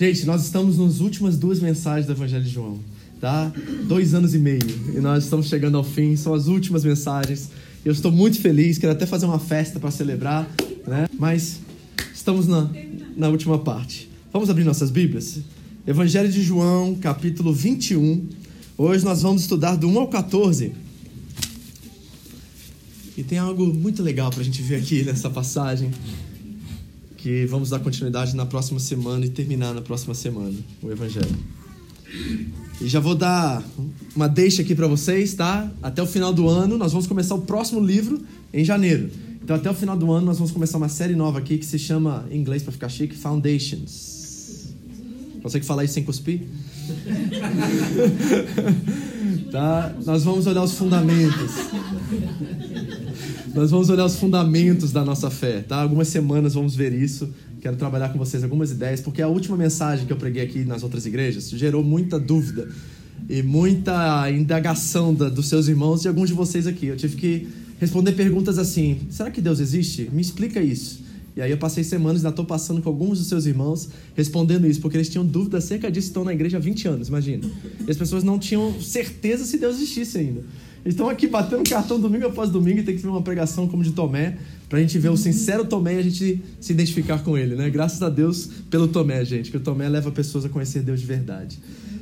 Gente, nós estamos nas últimas duas mensagens do Evangelho de João, tá? Dois anos e meio e nós estamos chegando ao fim, são as últimas mensagens. Eu estou muito feliz, quero até fazer uma festa para celebrar, né? Mas estamos na, na última parte. Vamos abrir nossas Bíblias? Evangelho de João, capítulo 21. Hoje nós vamos estudar do 1 ao 14. E tem algo muito legal para a gente ver aqui nessa passagem que vamos dar continuidade na próxima semana e terminar na próxima semana o Evangelho. E já vou dar uma deixa aqui para vocês, tá? Até o final do ano nós vamos começar o próximo livro em janeiro. Então até o final do ano nós vamos começar uma série nova aqui que se chama, em inglês para ficar chique, Foundations. Consegue falar isso sem cuspir? tá? Nós vamos olhar os fundamentos. Nós vamos olhar os fundamentos da nossa fé, tá? Algumas semanas vamos ver isso. Quero trabalhar com vocês algumas ideias, porque a última mensagem que eu preguei aqui nas outras igrejas gerou muita dúvida e muita indagação da, dos seus irmãos e alguns de vocês aqui. Eu tive que responder perguntas assim: será que Deus existe? Me explica isso. E aí eu passei semanas, ainda estou passando com alguns dos seus irmãos respondendo isso, porque eles tinham dúvida acerca disso, estão na igreja há 20 anos, imagina. E as pessoas não tinham certeza se Deus existisse ainda. Estão aqui batendo cartão domingo após domingo e tem que ver uma pregação como de Tomé, para a gente ver o sincero Tomé e a gente se identificar com ele, né? Graças a Deus pelo Tomé, gente, que o Tomé leva pessoas a conhecer Deus de verdade.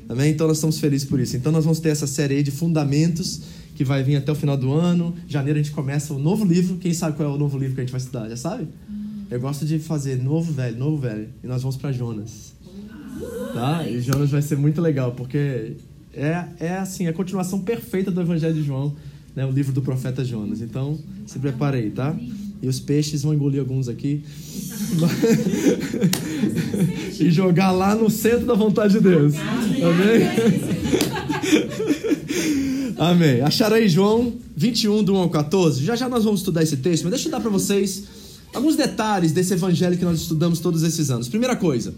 Amém? Então nós estamos felizes por isso. Então nós vamos ter essa série aí de fundamentos que vai vir até o final do ano. Em janeiro a gente começa o novo livro. Quem sabe qual é o novo livro que a gente vai estudar? Já sabe? Eu gosto de fazer novo, velho, novo, velho. E nós vamos para Jonas. Tá? E Jonas vai ser muito legal, porque é, é assim, a continuação perfeita do Evangelho de João, né, o livro do profeta Jonas. Então, se prepare aí, tá? E os peixes vão engolir alguns aqui. e jogar lá no centro da vontade de Deus. Amém? Amém. Acharam aí João 21, do 1 ao 14? Já já nós vamos estudar esse texto, mas deixa eu dar para vocês alguns detalhes desse evangelho que nós estudamos todos esses anos. Primeira coisa,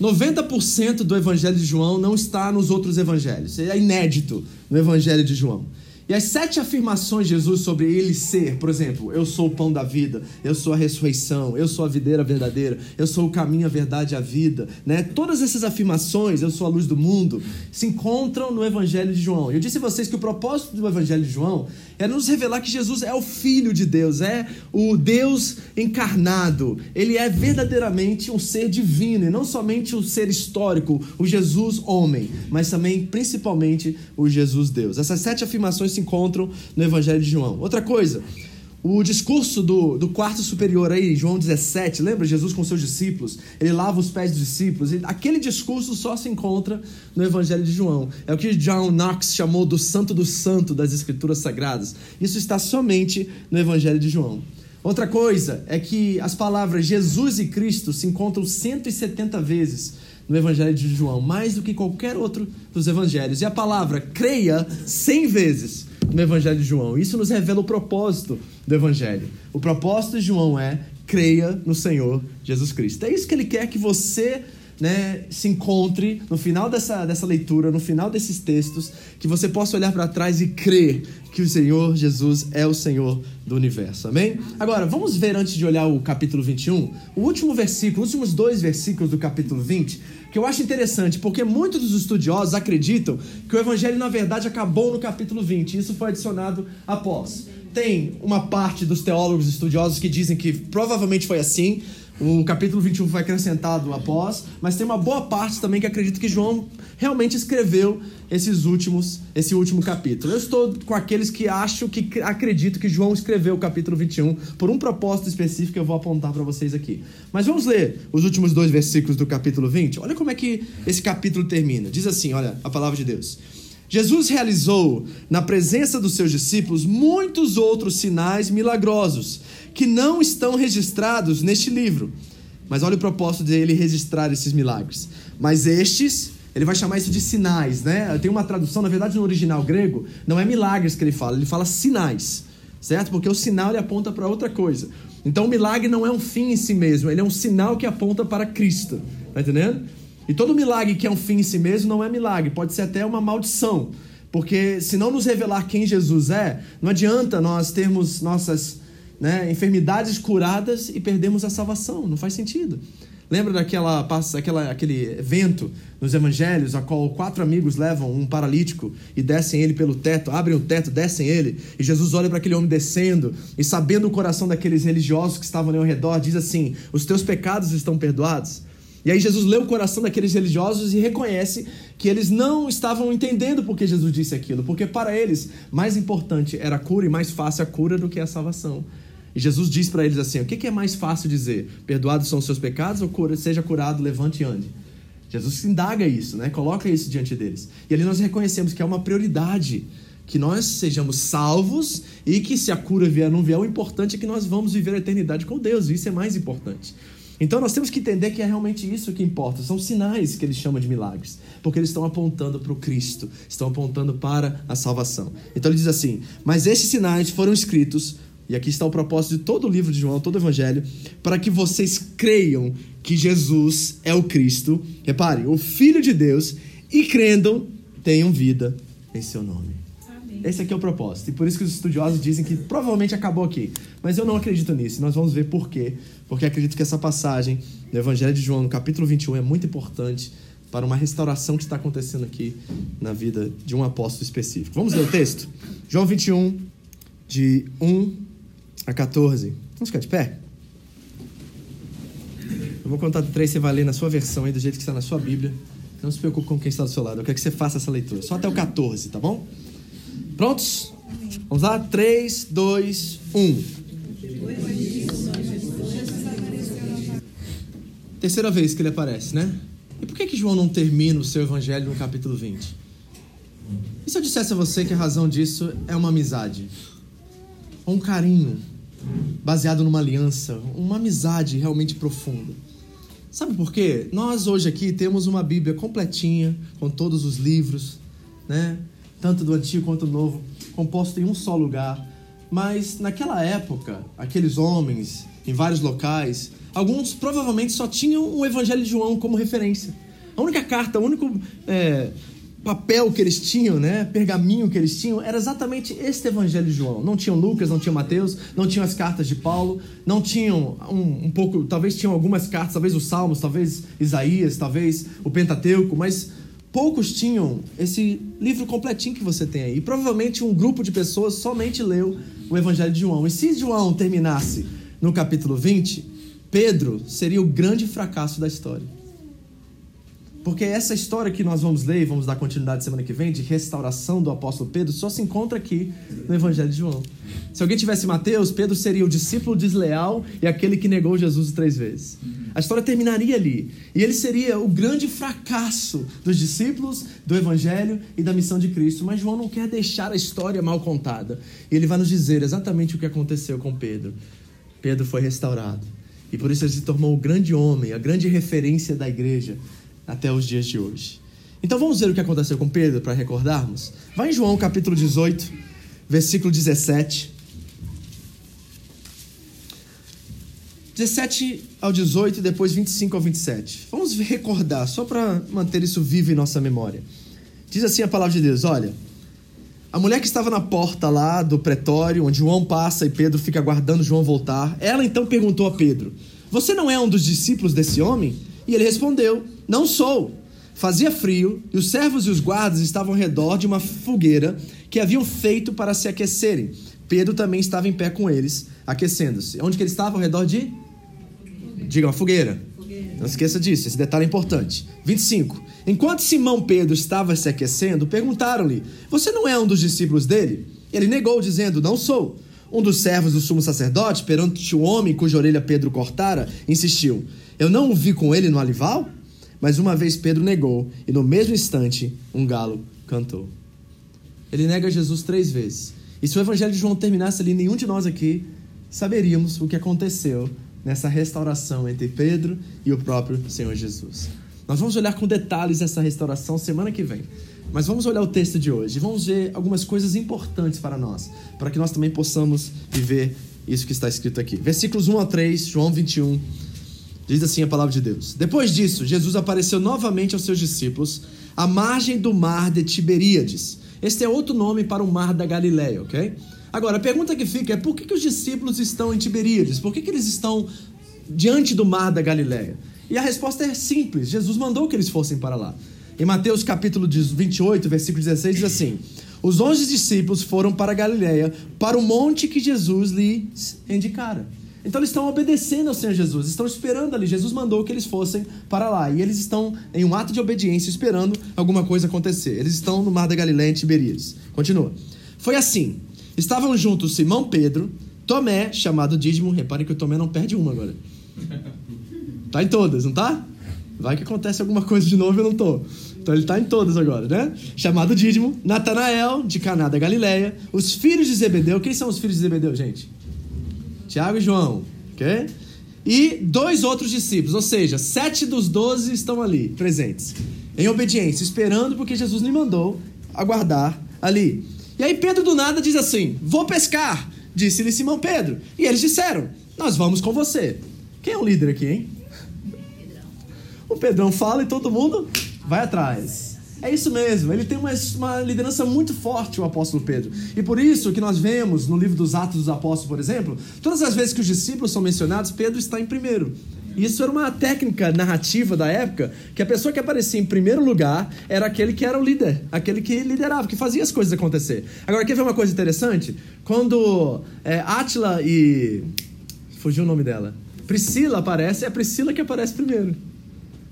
90% do evangelho de João não está nos outros evangelhos. É inédito no evangelho de João. E as sete afirmações de Jesus sobre ele ser, por exemplo, eu sou o pão da vida, eu sou a ressurreição, eu sou a videira verdadeira, eu sou o caminho, a verdade e a vida, né? Todas essas afirmações, eu sou a luz do mundo, se encontram no Evangelho de João. Eu disse a vocês que o propósito do Evangelho de João é nos revelar que Jesus é o Filho de Deus, é o Deus encarnado. Ele é verdadeiramente um ser divino e não somente um ser histórico, o Jesus homem, mas também, principalmente, o Jesus Deus. Essas sete afirmações se encontram no Evangelho de João. Outra coisa, o discurso do, do quarto superior aí, João 17, lembra Jesus com seus discípulos? Ele lava os pés dos discípulos. E aquele discurso só se encontra no Evangelho de João. É o que John Knox chamou do santo do santo das Escrituras Sagradas. Isso está somente no Evangelho de João. Outra coisa é que as palavras Jesus e Cristo se encontram 170 vezes no Evangelho de João, mais do que qualquer outro dos evangelhos. E a palavra creia 100 vezes no Evangelho de João. Isso nos revela o propósito do Evangelho. O propósito de João é creia no Senhor Jesus Cristo. É isso que ele quer que você né, se encontre no final dessa, dessa leitura, no final desses textos, que você possa olhar para trás e crer que o Senhor Jesus é o Senhor do universo. Amém? Agora, vamos ver antes de olhar o capítulo 21, o último versículo, os últimos dois versículos do capítulo 20, que eu acho interessante, porque muitos dos estudiosos acreditam que o evangelho na verdade acabou no capítulo 20. Isso foi adicionado após. Tem uma parte dos teólogos estudiosos que dizem que provavelmente foi assim, o capítulo 21 foi acrescentado após, mas tem uma boa parte também que acredita que João realmente escreveu esses últimos, esse último capítulo. Eu estou com aqueles que acham que acredito que João escreveu o capítulo 21 por um propósito específico que eu vou apontar para vocês aqui. Mas vamos ler os últimos dois versículos do capítulo 20. Olha como é que esse capítulo termina. Diz assim, olha, a palavra de Deus. Jesus realizou, na presença dos seus discípulos, muitos outros sinais milagrosos que não estão registrados neste livro. Mas olha o propósito dele registrar esses milagres. Mas estes, ele vai chamar isso de sinais, né? Tem uma tradução, na verdade, no original grego, não é milagres que ele fala, ele fala sinais, certo? Porque o sinal ele aponta para outra coisa. Então o milagre não é um fim em si mesmo, ele é um sinal que aponta para Cristo. Tá entendendo? E todo milagre que é um fim em si mesmo não é milagre, pode ser até uma maldição. Porque se não nos revelar quem Jesus é, não adianta nós termos nossas né, enfermidades curadas e perdermos a salvação. Não faz sentido. Lembra daquela aquela, aquele evento nos evangelhos, a qual quatro amigos levam um paralítico e descem ele pelo teto, abrem o teto, descem ele, e Jesus olha para aquele homem descendo, e sabendo o coração daqueles religiosos que estavam ali ao redor, diz assim: Os teus pecados estão perdoados. E aí Jesus lê o coração daqueles religiosos e reconhece que eles não estavam entendendo por que Jesus disse aquilo, porque para eles mais importante era a cura e mais fácil a cura do que a salvação. E Jesus diz para eles assim: o que é mais fácil dizer? Perdoados são os seus pecados ou cura, seja curado, levante e ande? Jesus indaga isso, né? coloca isso diante deles. E ali nós reconhecemos que é uma prioridade que nós sejamos salvos e que se a cura vier ou não vier, o importante é que nós vamos viver a eternidade com Deus, e isso é mais importante. Então nós temos que entender que é realmente isso que importa. São sinais que eles chamam de milagres, porque eles estão apontando para o Cristo, estão apontando para a salvação. Então ele diz assim: Mas esses sinais foram escritos, e aqui está o propósito de todo o livro de João, todo o evangelho, para que vocês creiam que Jesus é o Cristo, repare, o Filho de Deus, e crendo, tenham vida em seu nome. Esse aqui é o propósito. E por isso que os estudiosos dizem que provavelmente acabou aqui. Mas eu não acredito nisso. Nós vamos ver por quê. Porque acredito que essa passagem do Evangelho de João, no capítulo 21, é muito importante para uma restauração que está acontecendo aqui na vida de um apóstolo específico. Vamos ler o texto? João 21, de 1 a 14. Vamos ficar de pé? Eu vou contar de três, você vai ler na sua versão aí, do jeito que está na sua Bíblia. Não se preocupe com quem está do seu lado. Eu quero que você faça essa leitura. Só até o 14, tá bom? Prontos? Vamos lá? 3, 2, 1. Terceira vez que ele aparece, né? E por que, que João não termina o seu evangelho no capítulo 20? E se eu dissesse a você que a razão disso é uma amizade? Ou um carinho baseado numa aliança? Uma amizade realmente profunda? Sabe por quê? Nós hoje aqui temos uma Bíblia completinha, com todos os livros, né? tanto do Antigo quanto do Novo, composto em um só lugar. Mas naquela época, aqueles homens, em vários locais, alguns provavelmente só tinham o Evangelho de João como referência. A única carta, o único é, papel que eles tinham, né, pergaminho que eles tinham, era exatamente este Evangelho de João. Não tinham Lucas, não tinham Mateus, não tinham as cartas de Paulo, não tinham um, um pouco, talvez tinham algumas cartas, talvez os Salmos, talvez Isaías, talvez o Pentateuco, mas poucos tinham esse livro completinho que você tem aí. E provavelmente um grupo de pessoas somente leu o Evangelho de João. E se João terminasse no capítulo 20, Pedro seria o grande fracasso da história. Porque essa história que nós vamos ler e vamos dar continuidade semana que vem, de restauração do apóstolo Pedro, só se encontra aqui no Evangelho de João. Se alguém tivesse Mateus, Pedro seria o discípulo desleal e aquele que negou Jesus três vezes. A história terminaria ali. E ele seria o grande fracasso dos discípulos, do Evangelho e da missão de Cristo. Mas João não quer deixar a história mal contada. E ele vai nos dizer exatamente o que aconteceu com Pedro. Pedro foi restaurado. E por isso ele se tornou o grande homem, a grande referência da igreja até os dias de hoje. Então vamos ver o que aconteceu com Pedro para recordarmos? Vai em João capítulo 18, versículo 17. 17 ao 18 e depois 25 ao 27. Vamos recordar, só para manter isso vivo em nossa memória. Diz assim a palavra de Deus: Olha, a mulher que estava na porta lá do pretório, onde João passa e Pedro fica aguardando João voltar, ela então perguntou a Pedro: Você não é um dos discípulos desse homem? E ele respondeu: Não sou. Fazia frio e os servos e os guardas estavam ao redor de uma fogueira que haviam feito para se aquecerem. Pedro também estava em pé com eles, aquecendo-se. Onde que ele estava? Ao redor de? Diga, uma fogueira. fogueira. Não esqueça disso, esse detalhe é importante. 25. Enquanto Simão Pedro estava se aquecendo, perguntaram-lhe: Você não é um dos discípulos dele? Ele negou, dizendo: Não sou. Um dos servos do sumo sacerdote, perante o homem cuja orelha Pedro cortara, insistiu: eu não o vi com ele no alival? Mas uma vez Pedro negou, e no mesmo instante um galo cantou. Ele nega Jesus três vezes. E se o evangelho de João terminasse ali, nenhum de nós aqui saberíamos o que aconteceu nessa restauração entre Pedro e o próprio Senhor Jesus. Nós vamos olhar com detalhes essa restauração semana que vem. Mas vamos olhar o texto de hoje. Vamos ver algumas coisas importantes para nós, para que nós também possamos viver isso que está escrito aqui. Versículos 1 a 3, João 21. Diz assim a palavra de Deus. Depois disso, Jesus apareceu novamente aos seus discípulos à margem do mar de Tiberíades. Este é outro nome para o mar da Galileia, ok? Agora, a pergunta que fica é por que, que os discípulos estão em Tiberíades? Por que, que eles estão diante do mar da Galileia? E a resposta é simples: Jesus mandou que eles fossem para lá. Em Mateus capítulo 28, versículo 16, diz assim: Os onze discípulos foram para Galiléia, para o monte que Jesus lhes indicara. Então eles estão obedecendo ao Senhor Jesus, estão esperando ali. Jesus mandou que eles fossem para lá. E eles estão em um ato de obediência, esperando alguma coisa acontecer. Eles estão no mar da Galiléia, em Tiberíades. Continua. Foi assim: estavam juntos Simão Pedro, Tomé, chamado Dídimo. Reparem que o Tomé não perde uma agora. Tá em todas, não tá? Vai que acontece alguma coisa de novo eu não tô. Então ele está em todas agora, né? Chamado Dídimo, Natanael, de Caná da Galileia, os filhos de Zebedeu. Quem são os filhos de Zebedeu, gente? Tiago e João, ok? E dois outros discípulos, ou seja, sete dos doze estão ali, presentes, em obediência, esperando porque Jesus lhe mandou aguardar ali. E aí Pedro do nada diz assim: Vou pescar, disse-lhe Simão Pedro. E eles disseram: Nós vamos com você. Quem é o líder aqui, hein? O Pedrão fala e todo mundo vai atrás. É isso mesmo, ele tem uma, uma, liderança muito forte, o apóstolo Pedro. E por isso que nós vemos no livro dos Atos dos Apóstolos, por exemplo, todas as vezes que os discípulos são mencionados, Pedro está em primeiro. Isso era uma técnica narrativa da época, que a pessoa que aparecia em primeiro lugar era aquele que era o líder, aquele que liderava, que fazia as coisas acontecer. Agora, quer ver uma coisa interessante? Quando é, Atila e. Fugiu o nome dela. Priscila aparece, é a Priscila que aparece primeiro.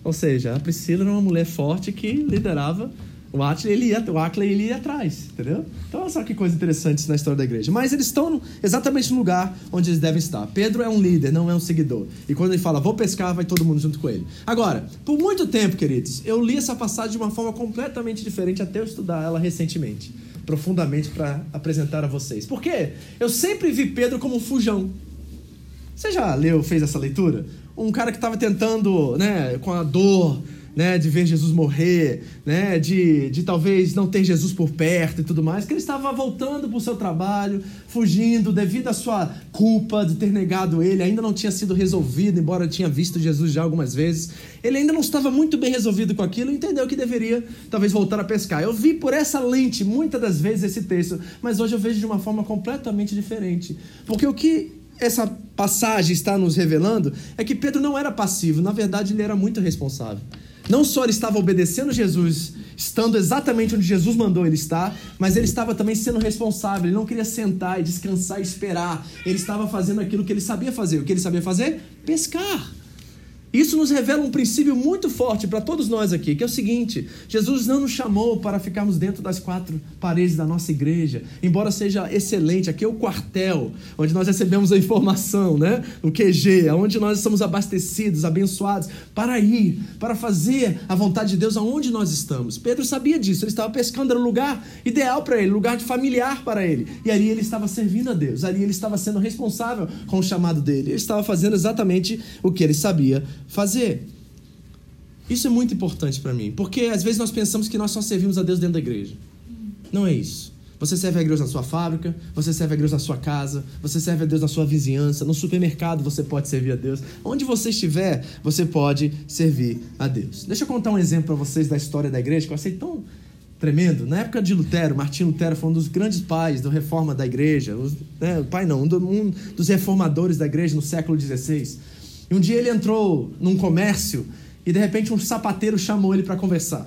Ou seja, a Priscila era uma mulher forte que liderava o Atila, ele ia, o Atila ele ia atrás, entendeu? Então olha só que coisa interessante na história da igreja. Mas eles estão exatamente no lugar onde eles devem estar. Pedro é um líder, não é um seguidor. E quando ele fala, vou pescar, vai todo mundo junto com ele. Agora, por muito tempo, queridos, eu li essa passagem de uma forma completamente diferente até eu estudar ela recentemente, profundamente para apresentar a vocês. Por quê? Eu sempre vi Pedro como um fujão. Você já leu, fez essa leitura? Um cara que estava tentando, né, com a dor, né, de ver Jesus morrer, né, de, de talvez não ter Jesus por perto e tudo mais, que ele estava voltando para o seu trabalho, fugindo devido à sua culpa de ter negado ele, ainda não tinha sido resolvido, embora tinha visto Jesus já algumas vezes. Ele ainda não estava muito bem resolvido com aquilo e entendeu que deveria talvez voltar a pescar. Eu vi por essa lente muitas das vezes esse texto, mas hoje eu vejo de uma forma completamente diferente. Porque o que essa passagem está nos revelando é que Pedro não era passivo, na verdade ele era muito responsável. Não só ele estava obedecendo Jesus, estando exatamente onde Jesus mandou ele estar, mas ele estava também sendo responsável. Ele não queria sentar e descansar e esperar. Ele estava fazendo aquilo que ele sabia fazer. O que ele sabia fazer? Pescar. Isso nos revela um princípio muito forte para todos nós aqui, que é o seguinte: Jesus não nos chamou para ficarmos dentro das quatro paredes da nossa igreja, embora seja excelente, aqui é o quartel, onde nós recebemos a informação, né? O QG, onde nós somos abastecidos, abençoados, para ir, para fazer a vontade de Deus aonde nós estamos. Pedro sabia disso, ele estava pescando, era o lugar ideal para ele, lugar de familiar para ele. E ali ele estava servindo a Deus, ali ele estava sendo responsável com o chamado dele, ele estava fazendo exatamente o que ele sabia fazer. Isso é muito importante para mim, porque às vezes nós pensamos que nós só servimos a Deus dentro da igreja. Não é isso. Você serve a Deus na sua fábrica, você serve a Deus na sua casa, você serve a Deus na sua vizinhança, no supermercado você pode servir a Deus. Onde você estiver, você pode servir a Deus. Deixa eu contar um exemplo para vocês da história da igreja que eu achei tão tremendo. Na época de Lutero, Martinho Lutero foi um dos grandes pais da reforma da igreja. Né, pai não, um dos reformadores da igreja no século XVI. E um dia ele entrou num comércio e de repente um sapateiro chamou ele para conversar.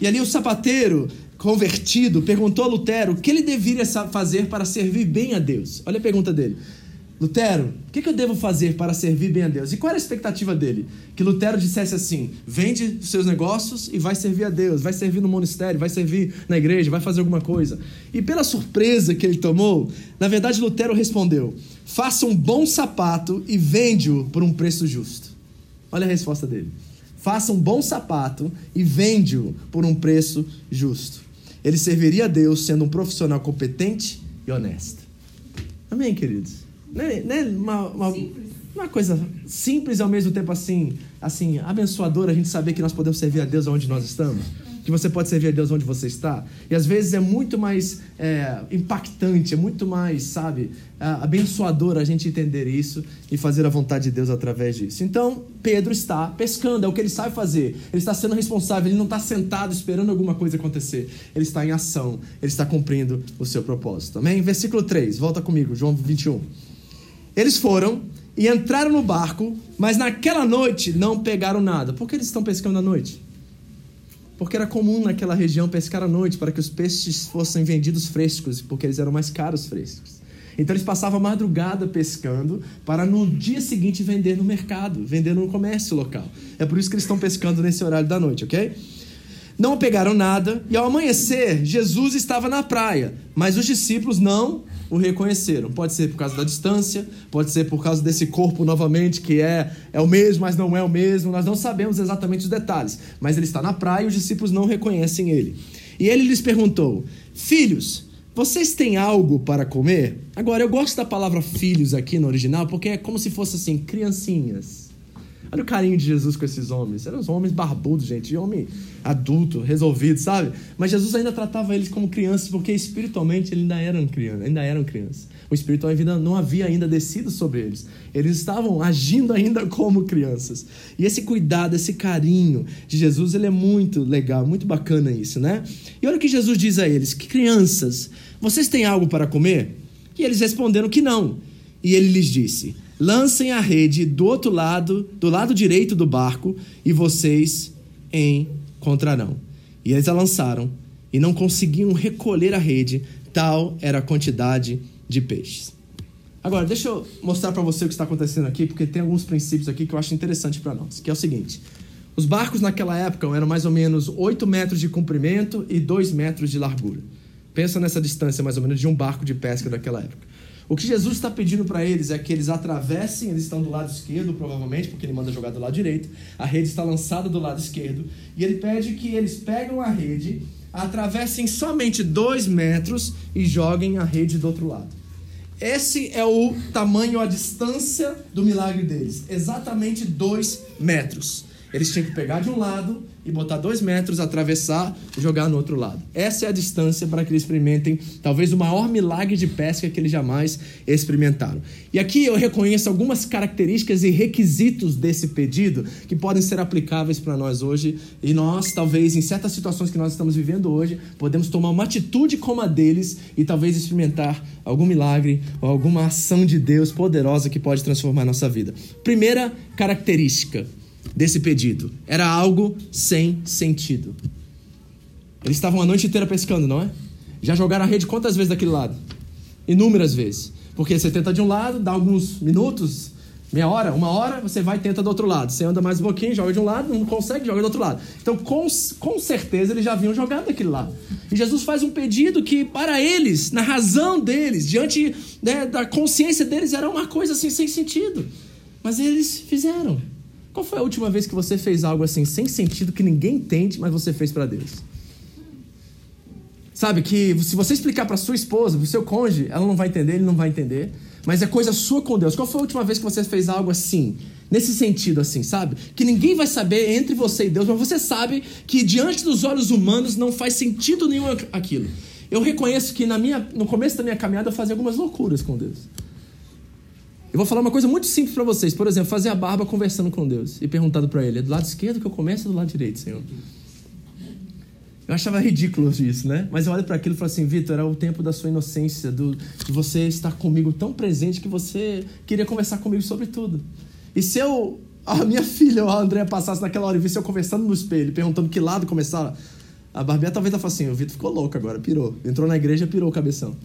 E ali o sapateiro, convertido, perguntou a Lutero o que ele deveria fazer para servir bem a Deus. Olha a pergunta dele. Lutero, o que, eu devo fazer para servir bem a Deus? E qual era a expectativa dele? Que Lutero dissesse assim: vende os seus negócios e vai servir a Deus, vai servir no monastério, vai servir na igreja, vai fazer alguma coisa. E pela surpresa que ele tomou, na verdade Lutero respondeu: faça um bom sapato e vende-o por um preço justo. Olha a resposta dele. Faça um bom sapato e vende-o por um preço justo. Ele serviria a Deus sendo um profissional competente e honesto. Amém, queridos? Né, né, uma, uma... Não é uma coisa simples e ao mesmo tempo assim, assim, abençoadora a gente saber que nós podemos servir a Deus onde nós estamos? Que você pode servir a Deus onde você está? E às vezes é muito mais é, impactante, é muito mais, sabe, abençoador a gente entender isso e fazer a vontade de Deus através disso. Então, Pedro está pescando, é o que ele sabe fazer. Ele está sendo responsável, ele não está sentado esperando alguma coisa acontecer. Ele está em ação, ele está cumprindo o seu propósito. Amém? Versículo 3, volta comigo, João 21. Eles foram e entraram no barco, mas naquela noite não pegaram nada. Por que eles estão pescando à noite? Porque era comum naquela região pescar à noite para que os peixes fossem vendidos frescos, porque eles eram mais caros frescos. Então eles passavam a madrugada pescando para no dia seguinte vender no mercado, vender no comércio local. É por isso que eles estão pescando nesse horário da noite, ok? Não pegaram nada e ao amanhecer Jesus estava na praia, mas os discípulos não o reconheceram. Pode ser por causa da distância, pode ser por causa desse corpo novamente que é, é o mesmo, mas não é o mesmo. Nós não sabemos exatamente os detalhes, mas ele está na praia e os discípulos não reconhecem ele. E ele lhes perguntou: Filhos, vocês têm algo para comer? Agora, eu gosto da palavra filhos aqui no original porque é como se fosse assim, criancinhas. Olha o carinho de Jesus com esses homens. Eram os homens barbudos, gente, homem adulto, resolvido, sabe? Mas Jesus ainda tratava eles como crianças, porque espiritualmente eles ainda eram crianças, ainda eram crianças. O Espírito ainda não havia ainda descido sobre eles. Eles estavam agindo ainda como crianças. E esse cuidado, esse carinho de Jesus, ele é muito legal, muito bacana isso, né? E olha o que Jesus diz a eles: que crianças, vocês têm algo para comer? E eles responderam que não. E ele lhes disse: lancem a rede do outro lado, do lado direito do barco, e vocês encontrarão. E eles a lançaram e não conseguiam recolher a rede, tal era a quantidade de peixes. Agora, deixa eu mostrar para você o que está acontecendo aqui, porque tem alguns princípios aqui que eu acho interessante para nós, que é o seguinte. Os barcos naquela época eram mais ou menos 8 metros de comprimento e 2 metros de largura. Pensa nessa distância mais ou menos de um barco de pesca daquela época. O que Jesus está pedindo para eles é que eles atravessem, eles estão do lado esquerdo, provavelmente, porque ele manda jogar do lado direito. A rede está lançada do lado esquerdo. E ele pede que eles peguem a rede, atravessem somente dois metros e joguem a rede do outro lado. Esse é o tamanho, a distância do milagre deles. Exatamente dois metros. Eles tinham que pegar de um lado e botar dois metros, atravessar e jogar no outro lado. Essa é a distância para que eles experimentem talvez o maior milagre de pesca que eles jamais experimentaram. E aqui eu reconheço algumas características e requisitos desse pedido que podem ser aplicáveis para nós hoje. E nós, talvez, em certas situações que nós estamos vivendo hoje, podemos tomar uma atitude como a deles e talvez experimentar algum milagre ou alguma ação de Deus poderosa que pode transformar nossa vida. Primeira característica desse pedido. Era algo sem sentido. Eles estavam a noite inteira pescando, não é? Já jogaram a rede quantas vezes daquele lado? Inúmeras vezes. Porque você tenta de um lado, dá alguns minutos, meia hora, uma hora, você vai e tenta do outro lado. Você anda mais um pouquinho, joga de um lado, não consegue, joga do outro lado. Então, com, com certeza, eles já haviam jogado daquele lado. E Jesus faz um pedido que, para eles, na razão deles, diante né, da consciência deles, era uma coisa assim, sem sentido. Mas eles fizeram. Qual foi a última vez que você fez algo assim sem sentido que ninguém entende, mas você fez para Deus? Sabe que se você explicar para sua esposa, para o seu cônjuge, ela não vai entender, ele não vai entender, mas é coisa sua com Deus. Qual foi a última vez que você fez algo assim? Nesse sentido assim, sabe? Que ninguém vai saber entre você e Deus, mas você sabe que diante dos olhos humanos não faz sentido nenhum aquilo. Eu reconheço que na minha, no começo da minha caminhada eu fazia algumas loucuras com Deus. Eu vou falar uma coisa muito simples para vocês. Por exemplo, fazer a barba conversando com Deus e perguntando para ele: é do lado esquerdo que eu começo ou do lado direito, Senhor? Eu achava ridículo isso, né? Mas eu olho para aquilo e falo assim: Vitor, era o tempo da sua inocência, do, de você estar comigo tão presente que você queria conversar comigo sobre tudo. E se eu, a minha filha ou a Andréa passasse naquela hora e visse eu conversando no espelho, perguntando que lado começar, a Barbie talvez ela falasse assim: o Vitor ficou louco agora, pirou. Entrou na igreja, pirou o cabeção.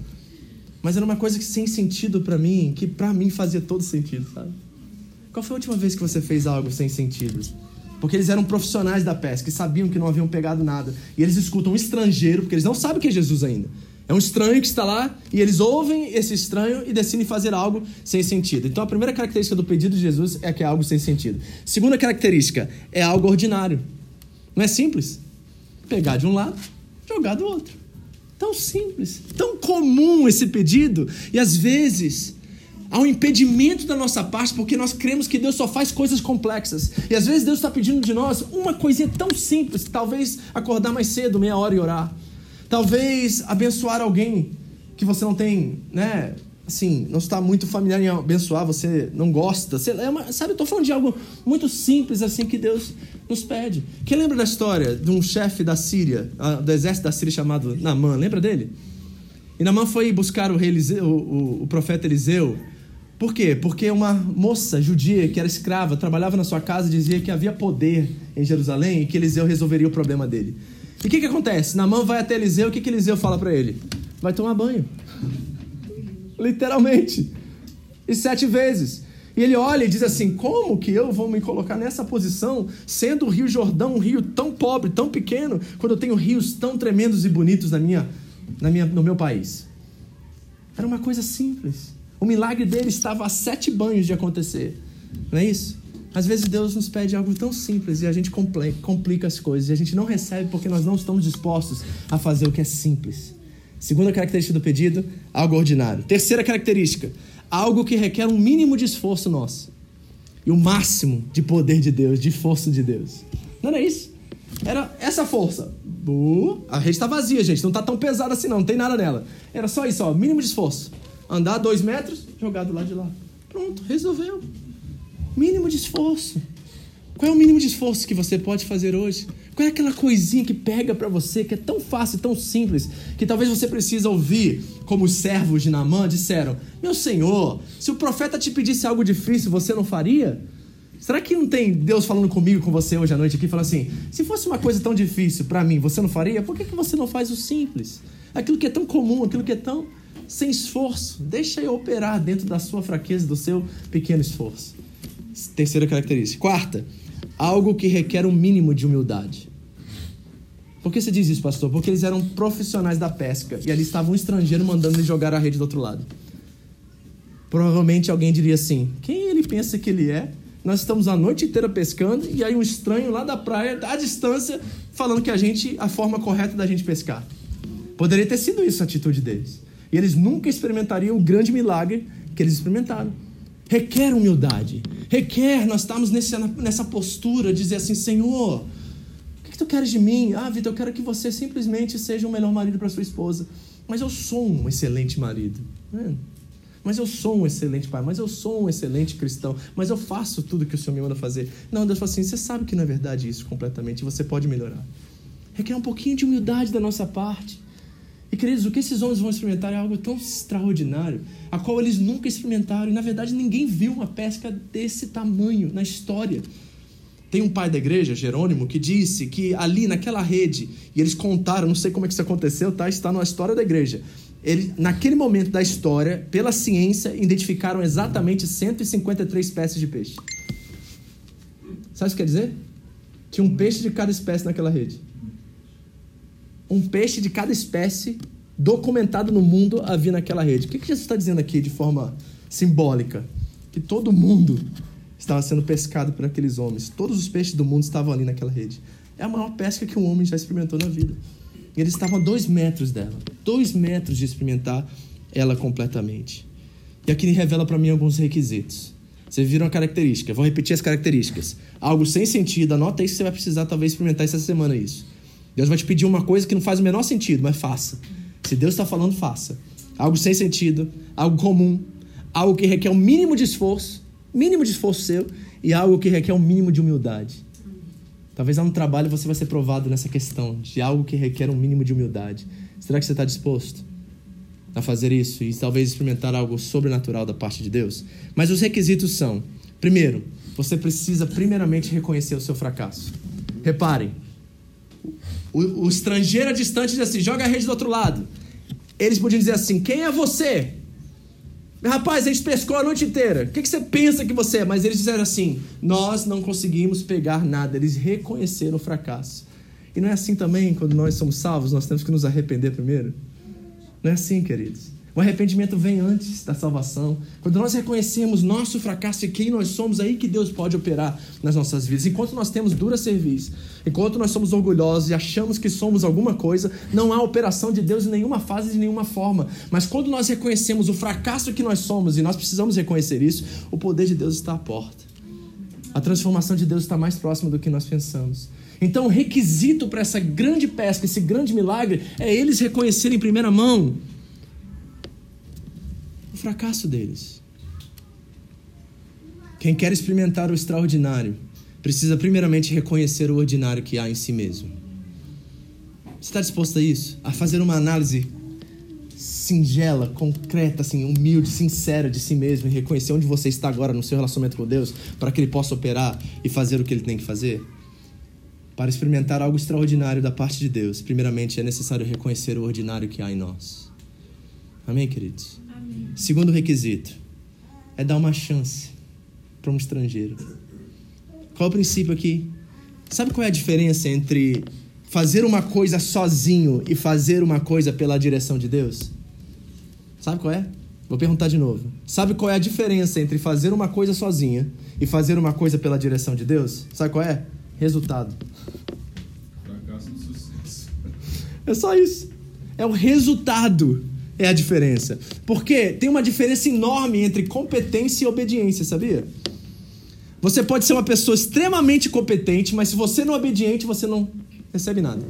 Mas era uma coisa que sem sentido para mim, que para mim fazia todo sentido, sabe? Qual foi a última vez que você fez algo sem sentido? Porque eles eram profissionais da pesca e sabiam que não haviam pegado nada. E eles escutam um estrangeiro, porque eles não sabem que é Jesus ainda. É um estranho que está lá e eles ouvem esse estranho e decidem fazer algo sem sentido. Então a primeira característica do pedido de Jesus é que é algo sem sentido. Segunda característica é algo ordinário. Não é simples? Pegar de um lado, jogar do outro. Tão simples, tão comum esse pedido. E às vezes há um impedimento da nossa parte porque nós cremos que Deus só faz coisas complexas. E às vezes Deus está pedindo de nós uma coisinha tão simples, talvez acordar mais cedo, meia hora e orar. Talvez abençoar alguém que você não tem, né? Assim, não está muito familiar em abençoar, você não gosta. Você, é uma, sabe, eu estou falando de algo muito simples assim que Deus nos pede. Quem lembra da história de um chefe da Síria, do exército da Síria chamado Naamã? Lembra dele? E Naamã foi buscar o, Eliseu, o, o, profeta Eliseu. Por quê? Porque uma moça judia que era escrava, trabalhava na sua casa, dizia que havia poder em Jerusalém e que Eliseu resolveria o problema dele. E o que, que acontece? Namã vai até Eliseu, o que, que Eliseu fala para ele? Vai tomar banho. Literalmente. E sete vezes. E ele olha e diz assim: como que eu vou me colocar nessa posição, sendo o Rio Jordão um rio tão pobre, tão pequeno, quando eu tenho rios tão tremendos e bonitos na minha, na minha, no meu país? Era uma coisa simples. O milagre dele estava a sete banhos de acontecer. Não é isso? Às vezes Deus nos pede algo tão simples e a gente complica as coisas e a gente não recebe porque nós não estamos dispostos a fazer o que é simples. Segunda característica do pedido, algo ordinário. Terceira característica, algo que requer um mínimo de esforço nosso e o máximo de poder de Deus, de força de Deus. Não era isso? Era essa força. Uh, a rede está vazia, gente. Não está tão pesada assim, não. Não tem nada nela. Era só isso, ó. Mínimo de esforço. Andar dois metros, jogar do lado de lá. Pronto, resolveu. Mínimo de esforço. Qual é o mínimo de esforço que você pode fazer hoje? Qual é aquela coisinha que pega para você, que é tão fácil, tão simples, que talvez você precisa ouvir, como os servos de Naamã disseram: Meu senhor, se o profeta te pedisse algo difícil, você não faria? Será que não tem Deus falando comigo, com você hoje à noite aqui, falando assim: se fosse uma coisa tão difícil para mim, você não faria? Por que, que você não faz o simples? Aquilo que é tão comum, aquilo que é tão sem esforço. Deixa eu operar dentro da sua fraqueza, do seu pequeno esforço. Terceira característica. Quarta, algo que requer um mínimo de humildade. Por que você diz isso, pastor? Porque eles eram profissionais da pesca e ali estava um estrangeiro mandando eles jogar a rede do outro lado. Provavelmente alguém diria assim: quem ele pensa que ele é? Nós estamos a noite inteira pescando e aí um estranho lá da praia, à distância, falando que a gente, a forma correta da gente pescar. Poderia ter sido isso a atitude deles. E eles nunca experimentariam o grande milagre que eles experimentaram. Requer humildade. Requer nós estamos nessa, nessa postura, dizer assim: Senhor, que, tu queres de mim? Ah, Vitor, eu quero que você simplesmente seja o melhor marido para sua esposa. Mas eu sou um excelente marido. É. Mas eu sou um excelente pai. Mas eu sou um excelente cristão. Mas eu faço tudo que o Senhor me manda fazer. Não, Deus fala assim: você sabe que não é verdade isso completamente. Você pode melhorar. Requer um pouquinho de humildade da nossa parte. E queridos, o que esses homens vão experimentar é algo tão extraordinário, a qual eles nunca experimentaram. E na verdade ninguém viu uma pesca desse tamanho na história. Tem um pai da igreja, Jerônimo, que disse que ali naquela rede, e eles contaram, não sei como é que isso aconteceu, tá? Está na história da igreja. Ele, naquele momento da história, pela ciência, identificaram exatamente 153 espécies de peixe. Sabe o que quer dizer? Tinha um peixe de cada espécie naquela rede um peixe de cada espécie documentado no mundo havia naquela rede. O que, Jesus está dizendo aqui de forma simbólica? Que todo mundo estava sendo pescado por aqueles homens. Todos os peixes do mundo estavam ali naquela rede. É a maior pesca que um homem já experimentou na vida. E eles estavam a dois metros dela. Dois metros de experimentar ela completamente. E aqui revela para mim alguns requisitos. Vocês viram a característica. Vou repetir as características. Algo sem sentido. Anota aí que você vai precisar talvez experimentar essa semana isso Deus vai te pedir uma coisa que não faz o menor sentido, mas faça. Se Deus está falando, faça. Algo sem sentido, algo comum, algo que requer um mínimo de esforço, mínimo de esforço seu, e algo que requer um mínimo de humildade. Talvez lá no trabalho você vai ser provado nessa questão de algo que requer um mínimo de humildade. Será que você está disposto a fazer isso e talvez experimentar algo sobrenatural da parte de Deus? Mas os requisitos são: primeiro, você precisa primeiramente reconhecer o seu fracasso. Reparem, o, o estrangeiro distante diz assim: joga a rede do outro lado. Eles podiam dizer assim: quem é você? Rapaz, a gente pescou a noite inteira. O que, que você pensa que você é? Mas eles disseram assim: nós não conseguimos pegar nada. Eles reconheceram o fracasso. E não é assim também quando nós somos salvos, nós temos que nos arrepender primeiro? Não é assim, queridos. O arrependimento vem antes da salvação. Quando nós reconhecemos nosso fracasso e quem nós somos, aí que Deus pode operar nas nossas vidas. Enquanto nós temos dura serviço, enquanto nós somos orgulhosos e achamos que somos alguma coisa, não há operação de Deus em nenhuma fase, de nenhuma forma. Mas quando nós reconhecemos o fracasso que nós somos, e nós precisamos reconhecer isso, o poder de Deus está à porta. A transformação de Deus está mais próxima do que nós pensamos. Então, o requisito para essa grande pesca, esse grande milagre, é eles reconhecerem em primeira mão o fracasso deles. Quem quer experimentar o extraordinário precisa, primeiramente, reconhecer o ordinário que há em si mesmo. Você está disposto a isso? A fazer uma análise singela, concreta, assim, humilde, sincera de si mesmo e reconhecer onde você está agora no seu relacionamento com Deus para que Ele possa operar e fazer o que Ele tem que fazer? Para experimentar algo extraordinário da parte de Deus, primeiramente é necessário reconhecer o ordinário que há em nós. Amém, queridos? Segundo requisito é dar uma chance para um estrangeiro. Qual é o princípio aqui? Sabe qual é a diferença entre fazer uma coisa sozinho e fazer uma coisa pela direção de Deus? Sabe qual é? Vou perguntar de novo. Sabe qual é a diferença entre fazer uma coisa sozinha e fazer uma coisa pela direção de Deus? Sabe qual é? Resultado. Fracasso do sucesso. É só isso. É o resultado é a diferença. Porque tem uma diferença enorme entre competência e obediência, sabia? Você pode ser uma pessoa extremamente competente, mas se você não é obediente, você não recebe nada.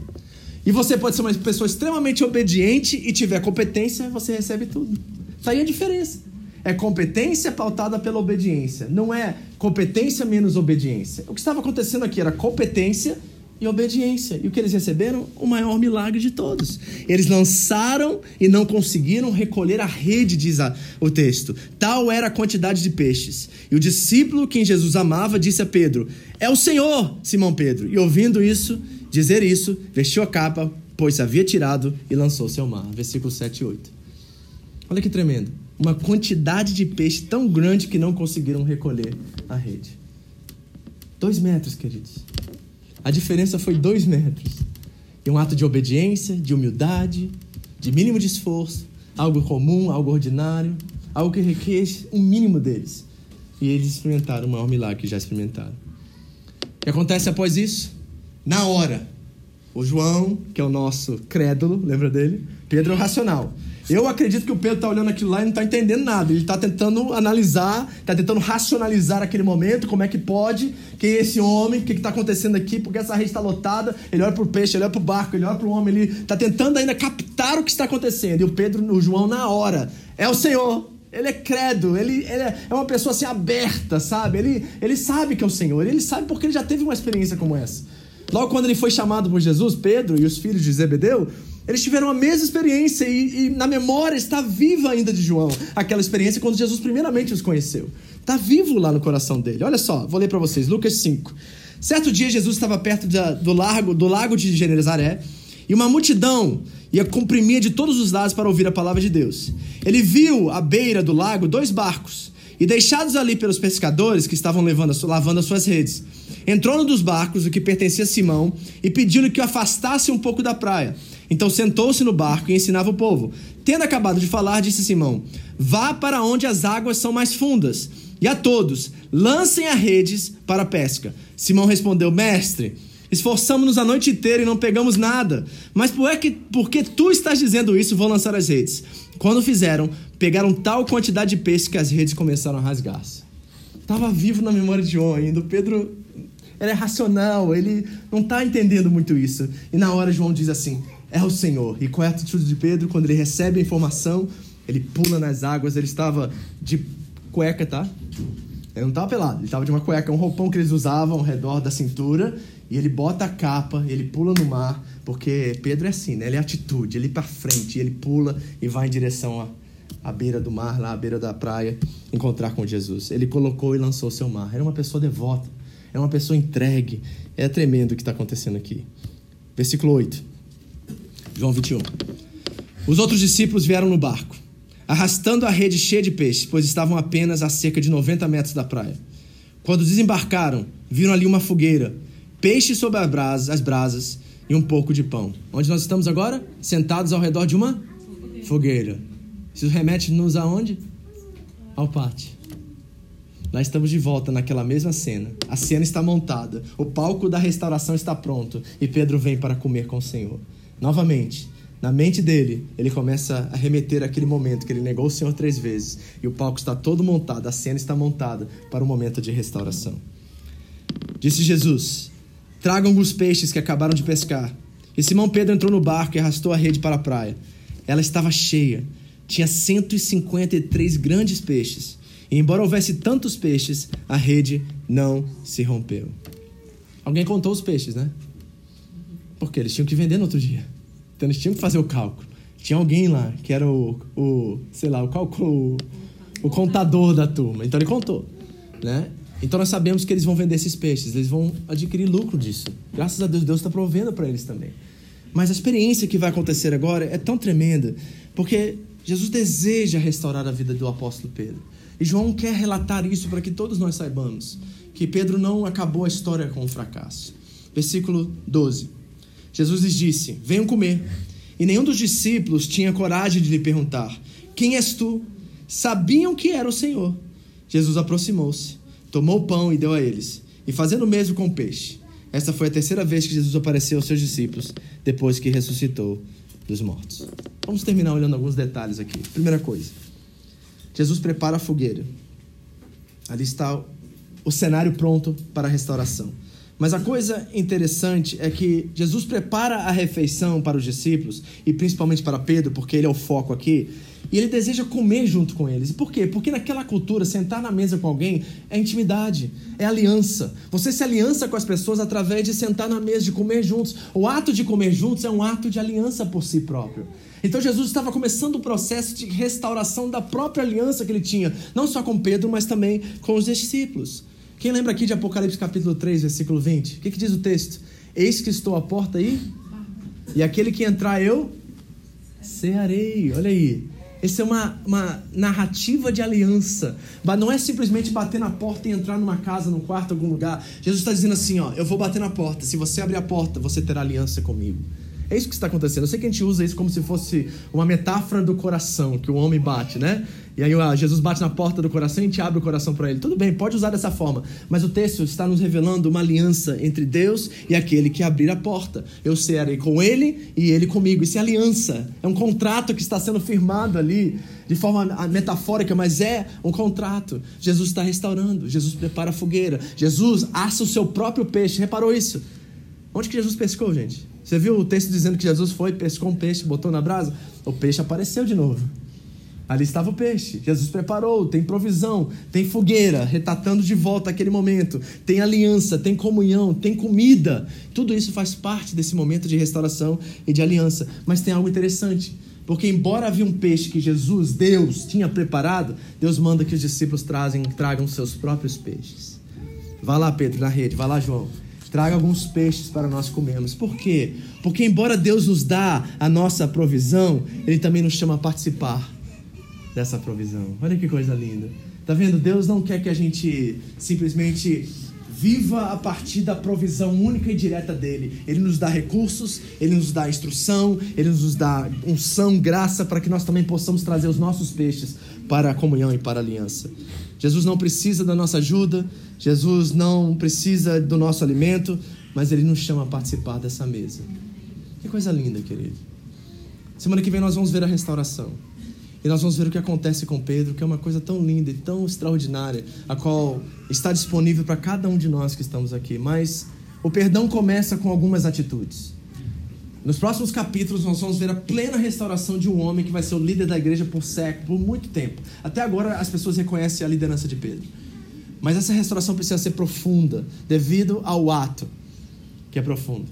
E você pode ser uma pessoa extremamente obediente e tiver competência, você recebe tudo. Tá aí a diferença. É competência pautada pela obediência. Não é competência menos obediência. O que estava acontecendo aqui era competência e obediência. E o que eles receberam? O maior milagre de todos. Eles lançaram e não conseguiram recolher a rede, diz o texto. Tal era a quantidade de peixes. E o discípulo, quem Jesus amava, disse a Pedro: É o Senhor, Simão Pedro. E ouvindo isso, dizer isso, vestiu a capa, pois havia tirado e lançou-se ao mar. Versículo 7 e 8. Olha que tremendo uma quantidade de peixe tão grande que não conseguiram recolher a rede. Dois metros, queridos. A diferença foi dois metros. E um ato de obediência, de humildade, de mínimo de esforço, algo comum, algo ordinário, algo que requer um mínimo deles. E eles experimentaram o maior milagre que já experimentaram. O que acontece após isso? Na hora, o João, que é o nosso crédulo, lembra dele? Pedro é o racional. Eu acredito que o Pedro está olhando aquilo lá e não está entendendo nada. Ele está tentando analisar, está tentando racionalizar aquele momento, como é que pode, quem é esse homem, o que está acontecendo aqui, porque essa rede está lotada. Ele olha para o peixe, ele olha para o barco, ele olha para o homem, ele está tentando ainda captar o que está acontecendo. E o Pedro, o João, na hora, é o Senhor. Ele é credo, ele, ele é, é uma pessoa assim aberta, sabe? Ele, ele sabe que é o Senhor, ele sabe porque ele já teve uma experiência como essa. Logo quando ele foi chamado por Jesus, Pedro e os filhos de Zebedeu, eles tiveram a mesma experiência e, e, na memória está viva ainda de João aquela experiência quando Jesus primeiramente os conheceu. Está vivo lá no coração dele. Olha só, vou ler para vocês, Lucas 5. Certo dia Jesus estava perto da, do, largo, do lago de Genezaré e uma multidão ia comprimir de todos os lados para ouvir a palavra de Deus. Ele viu à beira do lago dois barcos e deixados ali pelos pescadores que estavam levando, lavando as suas redes. Entrou no dos barcos, o que pertencia a Simão, e pediu-lhe que o afastasse um pouco da praia. Então sentou-se no barco e ensinava o povo. Tendo acabado de falar, disse Simão: Vá para onde as águas são mais fundas, e a todos lancem as redes para a pesca. Simão respondeu: Mestre, esforçamos-nos a noite inteira e não pegamos nada. Mas por é que, tu estás dizendo isso, vou lançar as redes. Quando fizeram, pegaram tal quantidade de peixe que as redes começaram a rasgar-se. Estava vivo na memória de João ainda. O Pedro ele é racional, ele não está entendendo muito isso. E na hora João diz assim: é o Senhor. E qual é a atitude de Pedro quando ele recebe a informação? Ele pula nas águas, ele estava de cueca, tá? Ele não estava pelado, ele estava de uma cueca, um roupão que eles usavam ao redor da cintura, e ele bota a capa, ele pula no mar, porque Pedro é assim, né? Ele é atitude, ele para frente, ele pula e vai em direção à, à beira do mar, lá à beira da praia, encontrar com Jesus. Ele colocou e lançou seu mar. Era uma pessoa devota, era uma pessoa entregue. É tremendo o que está acontecendo aqui. Versículo 8. João 21. Os outros discípulos vieram no barco, arrastando a rede cheia de peixes, pois estavam apenas a cerca de 90 metros da praia. Quando desembarcaram, viram ali uma fogueira, peixes sobre as brasas, as brasas e um pouco de pão. Onde nós estamos agora? Sentados ao redor de uma fogueira. Isso remete-nos aonde? Ao pátio. Nós estamos de volta naquela mesma cena. A cena está montada, o palco da restauração está pronto e Pedro vem para comer com o Senhor. Novamente, na mente dele, ele começa a remeter aquele momento que ele negou o Senhor três vezes e o palco está todo montado, a cena está montada para o momento de restauração. Disse Jesus: Tragam alguns peixes que acabaram de pescar. E Simão Pedro entrou no barco e arrastou a rede para a praia. Ela estava cheia, tinha 153 grandes peixes. E embora houvesse tantos peixes, a rede não se rompeu. Alguém contou os peixes, né? Porque eles tinham que vender no outro dia. Então eles tinham que fazer o cálculo. Tinha alguém lá que era o, o sei lá, o cálculo, o contador da turma. Então ele contou, né? Então nós sabemos que eles vão vender esses peixes, eles vão adquirir lucro disso. Graças a Deus, Deus está provendo para eles também. Mas a experiência que vai acontecer agora é tão tremenda, porque Jesus deseja restaurar a vida do apóstolo Pedro. E João quer relatar isso para que todos nós saibamos que Pedro não acabou a história com um fracasso. Versículo 12. Jesus lhes disse: Venham comer. E nenhum dos discípulos tinha coragem de lhe perguntar: Quem és tu? Sabiam que era o Senhor. Jesus aproximou-se, tomou o pão e deu a eles, e fazendo o mesmo com o peixe. Esta foi a terceira vez que Jesus apareceu aos seus discípulos depois que ressuscitou dos mortos. Vamos terminar olhando alguns detalhes aqui. Primeira coisa. Jesus prepara a fogueira. Ali está o cenário pronto para a restauração. Mas a coisa interessante é que Jesus prepara a refeição para os discípulos, e principalmente para Pedro, porque ele é o foco aqui, e ele deseja comer junto com eles. Por quê? Porque naquela cultura, sentar na mesa com alguém é intimidade, é aliança. Você se aliança com as pessoas através de sentar na mesa, de comer juntos. O ato de comer juntos é um ato de aliança por si próprio. Então Jesus estava começando o processo de restauração da própria aliança que ele tinha, não só com Pedro, mas também com os discípulos. Quem lembra aqui de Apocalipse capítulo 3, versículo 20? O que, que diz o texto? Eis que estou à porta aí, e aquele que entrar eu cearei. Olha aí. Essa é uma, uma narrativa de aliança. Não é simplesmente bater na porta e entrar numa casa, num quarto, algum lugar. Jesus está dizendo assim: ó, eu vou bater na porta. Se você abrir a porta, você terá aliança comigo. É isso que está acontecendo. Eu sei que a gente usa isso como se fosse uma metáfora do coração, que o homem bate, né? E aí ah, Jesus bate na porta do coração e a gente abre o coração para ele. Tudo bem, pode usar dessa forma. Mas o texto está nos revelando uma aliança entre Deus e aquele que abrir a porta. Eu serei com ele e ele comigo. Isso é aliança. É um contrato que está sendo firmado ali de forma metafórica, mas é um contrato. Jesus está restaurando. Jesus prepara a fogueira. Jesus assa o seu próprio peixe. Reparou isso? Onde que Jesus pescou, gente? Você viu o texto dizendo que Jesus foi, pescou um peixe, botou na brasa? O peixe apareceu de novo. Ali estava o peixe. Jesus preparou, tem provisão, tem fogueira, retatando de volta aquele momento. Tem aliança, tem comunhão, tem comida. Tudo isso faz parte desse momento de restauração e de aliança. Mas tem algo interessante. Porque, embora havia um peixe que Jesus, Deus, tinha preparado, Deus manda que os discípulos trazem, tragam seus próprios peixes. Vá lá, Pedro, na rede. Vá lá, João traga alguns peixes para nós comermos. Por quê? Porque embora Deus nos dá a nossa provisão, Ele também nos chama a participar dessa provisão. Olha que coisa linda. Tá vendo? Deus não quer que a gente simplesmente viva a partir da provisão única e direta dele. Ele nos dá recursos, ele nos dá instrução, ele nos dá unção, graça para que nós também possamos trazer os nossos peixes para a comunhão e para a aliança. Jesus não precisa da nossa ajuda, Jesus não precisa do nosso alimento, mas ele nos chama a participar dessa mesa. Que coisa linda, querido. Semana que vem nós vamos ver a restauração. E nós vamos ver o que acontece com Pedro, que é uma coisa tão linda e tão extraordinária, a qual está disponível para cada um de nós que estamos aqui. Mas o perdão começa com algumas atitudes. Nos próximos capítulos, nós vamos ver a plena restauração de um homem que vai ser o líder da igreja por século, por muito tempo. Até agora, as pessoas reconhecem a liderança de Pedro. Mas essa restauração precisa ser profunda, devido ao ato, que é profundo.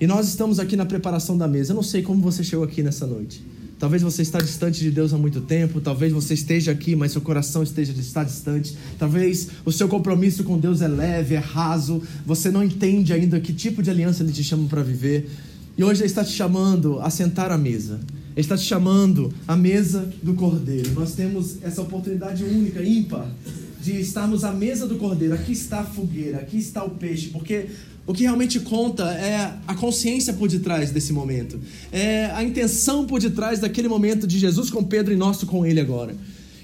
E nós estamos aqui na preparação da mesa. Eu não sei como você chegou aqui nessa noite. Talvez você está distante de Deus há muito tempo, talvez você esteja aqui, mas seu coração esteja está distante. Talvez o seu compromisso com Deus é leve, é raso, você não entende ainda que tipo de aliança ele te chama para viver. E hoje Ele está te chamando a sentar à mesa. Ele está te chamando à mesa do Cordeiro. Nós temos essa oportunidade única, ímpar, de estarmos à mesa do cordeiro. Aqui está a fogueira, aqui está o peixe, porque o que realmente conta é a consciência por detrás desse momento, é a intenção por detrás daquele momento de Jesus com Pedro e nosso com ele agora.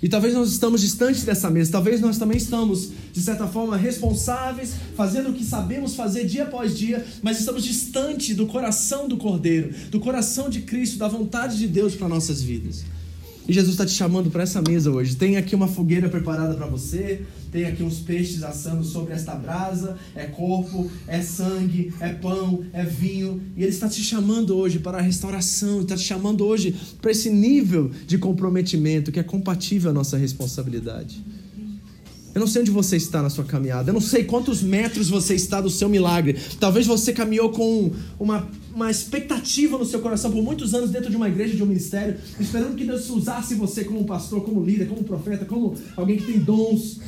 E talvez nós estamos distantes dessa mesa, talvez nós também estamos, de certa forma, responsáveis, fazendo o que sabemos fazer dia após dia, mas estamos distante do coração do Cordeiro, do coração de Cristo, da vontade de Deus para nossas vidas. E Jesus está te chamando para essa mesa hoje. Tem aqui uma fogueira preparada para você, tem aqui uns peixes assando sobre esta brasa. É corpo, é sangue, é pão, é vinho. E Ele está te chamando hoje para a restauração, está te chamando hoje para esse nível de comprometimento que é compatível à nossa responsabilidade. Eu não sei onde você está na sua caminhada. Eu não sei quantos metros você está do seu milagre. Talvez você caminhou com uma, uma expectativa no seu coração por muitos anos dentro de uma igreja, de um ministério, esperando que Deus usasse você como pastor, como líder, como profeta, como alguém que tem dons.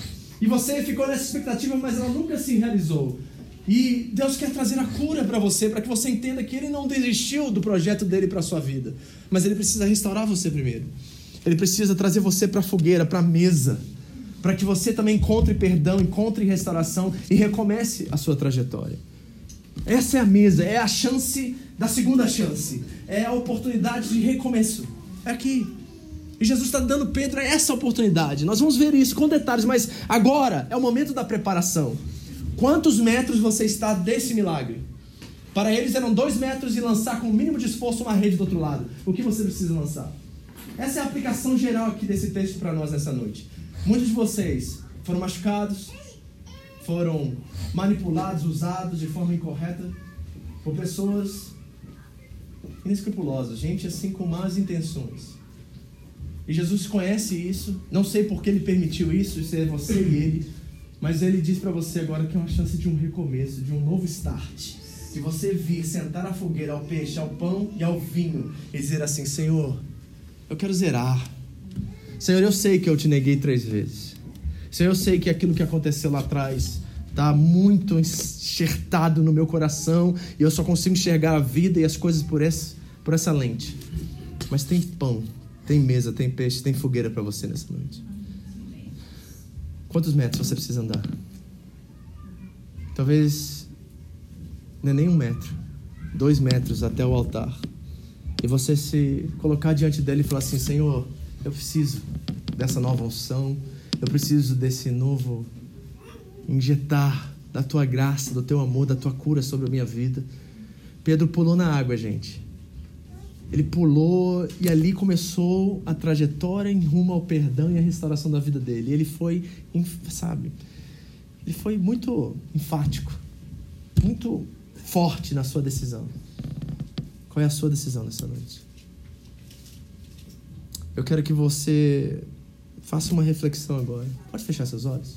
E você ficou nessa expectativa, mas ela nunca se realizou. E Deus quer trazer a cura para você, para que você entenda que Ele não desistiu do projeto dele para a sua vida. Mas Ele precisa restaurar você primeiro. Ele precisa trazer você para a fogueira, para a mesa para que você também encontre perdão, encontre restauração e recomece a sua trajetória. Essa é a mesa, é a chance da segunda chance, é a oportunidade de recomeço. É aqui. E Jesus está dando Pedro essa oportunidade. Nós vamos ver isso com detalhes, mas agora é o momento da preparação. Quantos metros você está desse milagre? Para eles eram dois metros e lançar com o mínimo de esforço uma rede do outro lado. O que você precisa lançar? Essa é a aplicação geral aqui desse texto para nós nessa noite. Muitos de vocês foram machucados, foram manipulados, usados de forma incorreta por pessoas inescrupulosas, gente assim com más intenções. E Jesus conhece isso, não sei por que ele permitiu isso, isso é você e ele, mas ele diz para você agora que é uma chance de um recomeço, de um novo start. De você vir sentar à fogueira, ao peixe, ao pão e ao vinho e dizer assim: Senhor, eu quero zerar Senhor, eu sei que eu te neguei três vezes. Senhor, eu sei que aquilo que aconteceu lá atrás está muito enxertado no meu coração e eu só consigo enxergar a vida e as coisas por por essa lente. Mas tem pão, tem mesa, tem peixe, tem fogueira para você nessa noite. Quantos metros você precisa andar? Talvez não é nem um metro, dois metros até o altar. E você se colocar diante dele e falar assim: Senhor, eu preciso dessa nova unção, eu preciso desse novo injetar da tua graça, do teu amor, da tua cura sobre a minha vida. Pedro pulou na água, gente. Ele pulou e ali começou a trajetória em rumo ao perdão e à restauração da vida dele. Ele foi, sabe, ele foi muito enfático, muito forte na sua decisão. Qual é a sua decisão nessa noite? Eu quero que você faça uma reflexão agora. Pode fechar seus olhos?